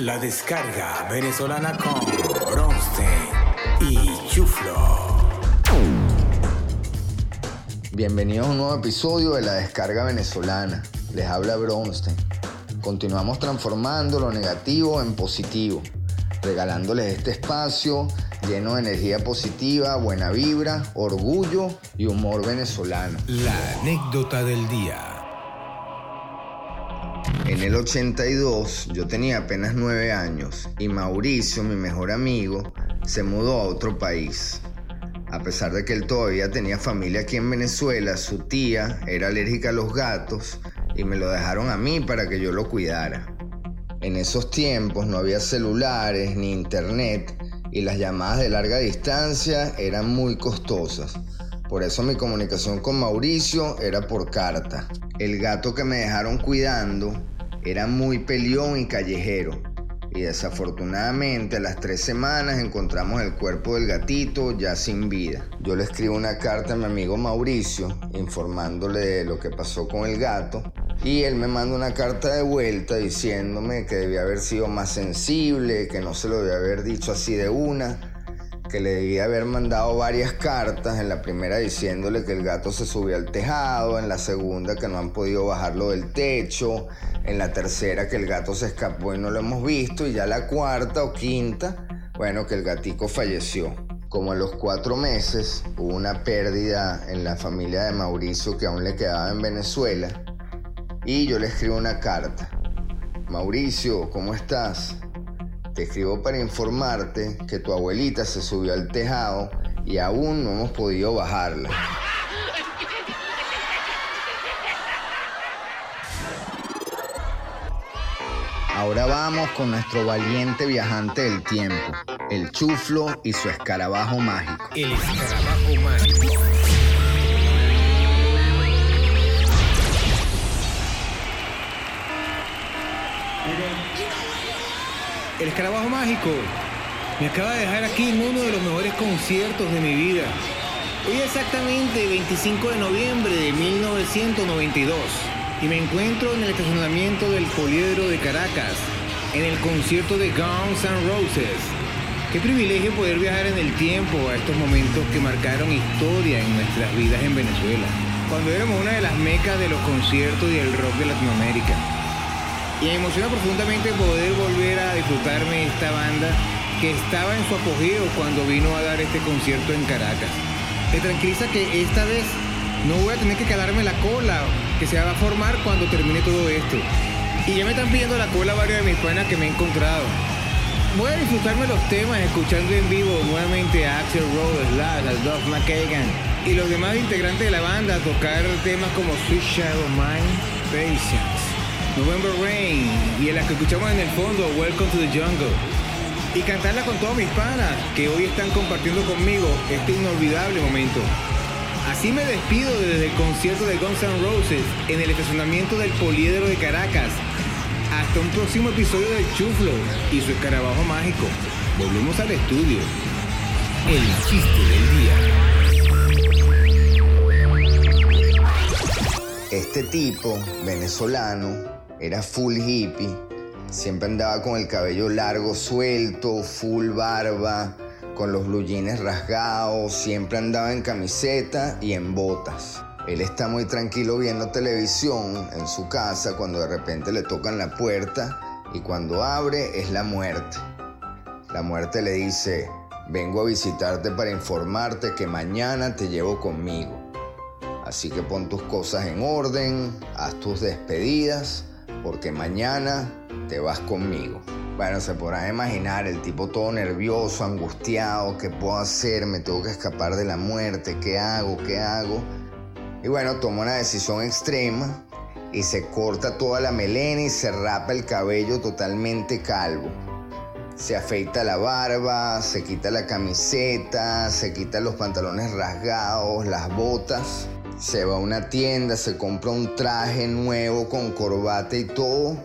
La descarga venezolana con Bronstein y Chuflo. Bienvenidos a un nuevo episodio de La descarga venezolana. Les habla Bronstein. Continuamos transformando lo negativo en positivo, regalándoles este espacio lleno de energía positiva, buena vibra, orgullo y humor venezolano. La anécdota del día. En el 82 yo tenía apenas 9 años y Mauricio, mi mejor amigo, se mudó a otro país. A pesar de que él todavía tenía familia aquí en Venezuela, su tía era alérgica a los gatos y me lo dejaron a mí para que yo lo cuidara. En esos tiempos no había celulares ni internet y las llamadas de larga distancia eran muy costosas. Por eso mi comunicación con Mauricio era por carta. El gato que me dejaron cuidando era muy peleón y callejero. Y desafortunadamente a las tres semanas encontramos el cuerpo del gatito ya sin vida. Yo le escribo una carta a mi amigo Mauricio informándole de lo que pasó con el gato y él me manda una carta de vuelta diciéndome que debía haber sido más sensible, que no se lo debía haber dicho así de una, que le debía haber mandado varias cartas, en la primera diciéndole que el gato se subió al tejado, en la segunda que no han podido bajarlo del techo, en la tercera que el gato se escapó y no lo hemos visto, y ya la cuarta o quinta, bueno, que el gatico falleció. Como a los cuatro meses hubo una pérdida en la familia de Mauricio que aún le quedaba en Venezuela, y yo le escribo una carta. Mauricio, ¿cómo estás? Te escribo para informarte que tu abuelita se subió al tejado y aún no hemos podido bajarla. Ahora vamos con nuestro valiente viajante del tiempo, el chuflo y su escarabajo mágico. El escarabajo mágico. Escarabajo mágico me acaba de dejar aquí en uno de los mejores conciertos de mi vida. Hoy exactamente 25 de noviembre de 1992 y me encuentro en el estacionamiento del Poliedro de Caracas, en el concierto de Guns N' Roses. Qué privilegio poder viajar en el tiempo a estos momentos que marcaron historia en nuestras vidas en Venezuela, cuando éramos una de las mecas de los conciertos y el rock de Latinoamérica. Y me emociona profundamente poder volver a disfrutarme esta banda que estaba en su apogeo cuando vino a dar este concierto en Caracas. Me tranquiliza que esta vez no voy a tener que quedarme la cola que se va a formar cuando termine todo esto. Y ya me están pidiendo la cola varios de mis panas que me he encontrado. Voy a disfrutarme los temas escuchando en vivo nuevamente a Axel Rose, Slash, a Duff McKagan y los demás integrantes de la banda tocar temas como Sweet Shadow Mind, Patience. November Rain y en la que escuchamos en el fondo Welcome to the Jungle. Y cantarla con todos mis panas que hoy están compartiendo conmigo este inolvidable momento. Así me despido desde el concierto de Guns N' Roses en el estacionamiento del Poliedro de Caracas. Hasta un próximo episodio de Chuflo y su escarabajo mágico. Volvemos al estudio. El chiste del día. Este tipo, venezolano, era full hippie. Siempre andaba con el cabello largo, suelto, full barba, con los blue rasgados, siempre andaba en camiseta y en botas. Él está muy tranquilo viendo televisión en su casa cuando de repente le tocan la puerta y cuando abre es la muerte. La muerte le dice, vengo a visitarte para informarte que mañana te llevo conmigo. Así que pon tus cosas en orden, haz tus despedidas porque mañana te vas conmigo. Bueno, se podrán imaginar el tipo todo nervioso, angustiado, ¿qué puedo hacer? Me tengo que escapar de la muerte, ¿qué hago? ¿Qué hago? Y bueno, toma una decisión extrema y se corta toda la melena y se rapa el cabello totalmente calvo. Se afeita la barba, se quita la camiseta, se quita los pantalones rasgados, las botas se va a una tienda, se compra un traje nuevo con corbata y todo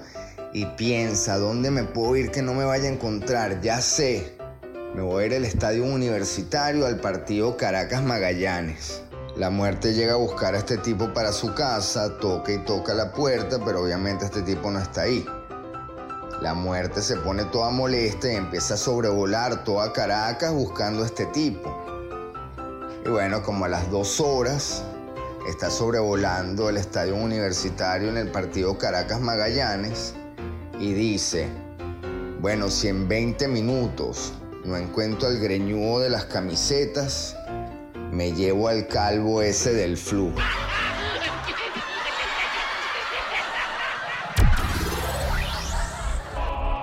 y piensa, ¿dónde me puedo ir que no me vaya a encontrar? Ya sé, me voy a ir al estadio universitario al partido Caracas Magallanes. La muerte llega a buscar a este tipo para su casa, toca y toca la puerta, pero obviamente este tipo no está ahí. La muerte se pone toda molesta y empieza a sobrevolar toda Caracas buscando a este tipo. Y bueno, como a las dos horas, está sobrevolando el estadio universitario en el partido Caracas Magallanes y dice, bueno, si en 20 minutos no encuentro al greñudo de las camisetas, me llevo al calvo ese del flu.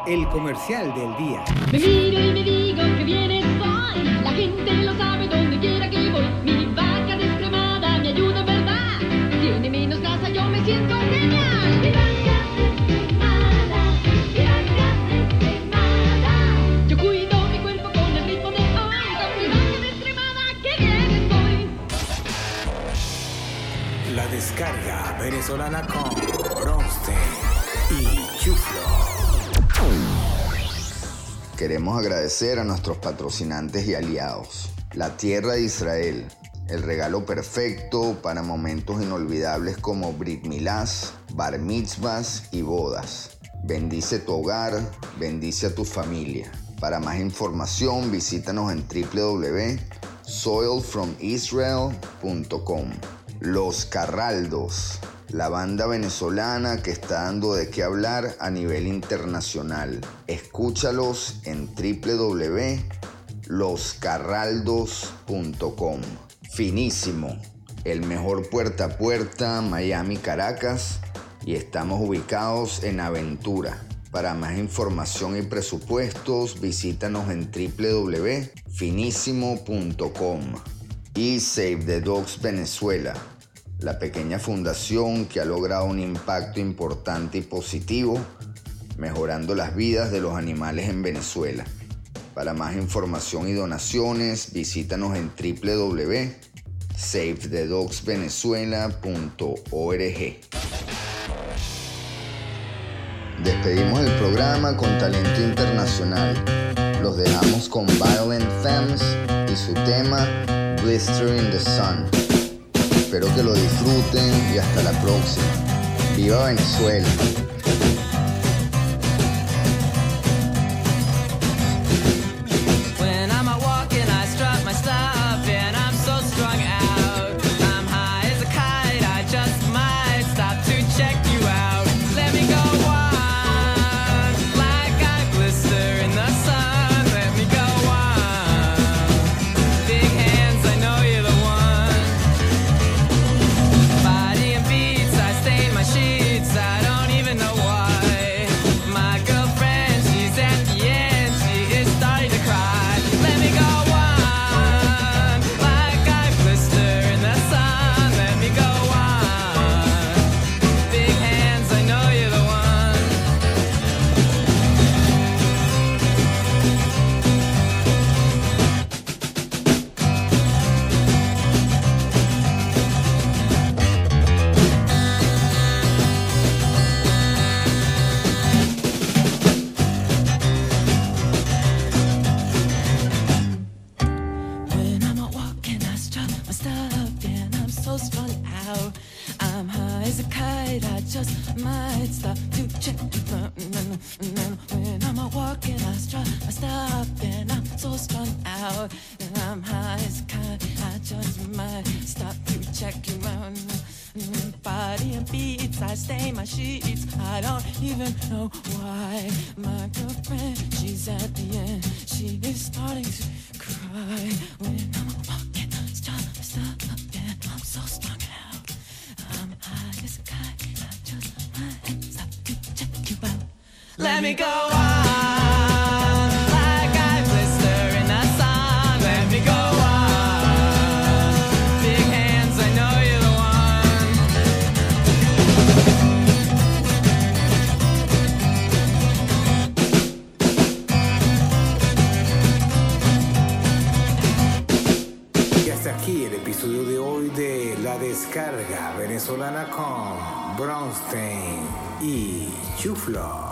El comercial del día. Me miro y me digo que bien estoy. La gente lo sabe venezolana con y Chuflo. Queremos agradecer a nuestros patrocinantes y aliados. La Tierra de Israel, el regalo perfecto para momentos inolvidables como Brit Milás, Bar Mitzvahs y bodas. Bendice tu hogar, bendice a tu familia. Para más información visítanos en www.soilfromisrael.com. Los Carraldos, la banda venezolana que está dando de qué hablar a nivel internacional. Escúchalos en www.loscarraldos.com. Finísimo, el mejor puerta a puerta Miami Caracas y estamos ubicados en Aventura. Para más información y presupuestos, visítanos en www.finísimo.com y Save the Dogs Venezuela, la pequeña fundación que ha logrado un impacto importante y positivo, mejorando las vidas de los animales en Venezuela. Para más información y donaciones, visítanos en www.savethedogsvenezuela.org. Despedimos el programa con talento internacional. Los dejamos con Violent Femmes y su tema Blister in the Sun. Espero que lo disfruten y hasta la próxima. ¡Viva Venezuela! Might stop to check. You out. When I'm walking, I strut my stuff, and I'm so strung out. And I'm high as kite, I just might stop to check you out. Mm, body and beats, I stain my sheets. I don't even know why. My girlfriend, she's at the end. She is starting to cry when I'm Let me go on, like I blister in the sun. Let me go on. Big hands, I know you're the one. Y hasta aquí el episodio de hoy de La Descarga Venezolana con Bronstein y Chuflo.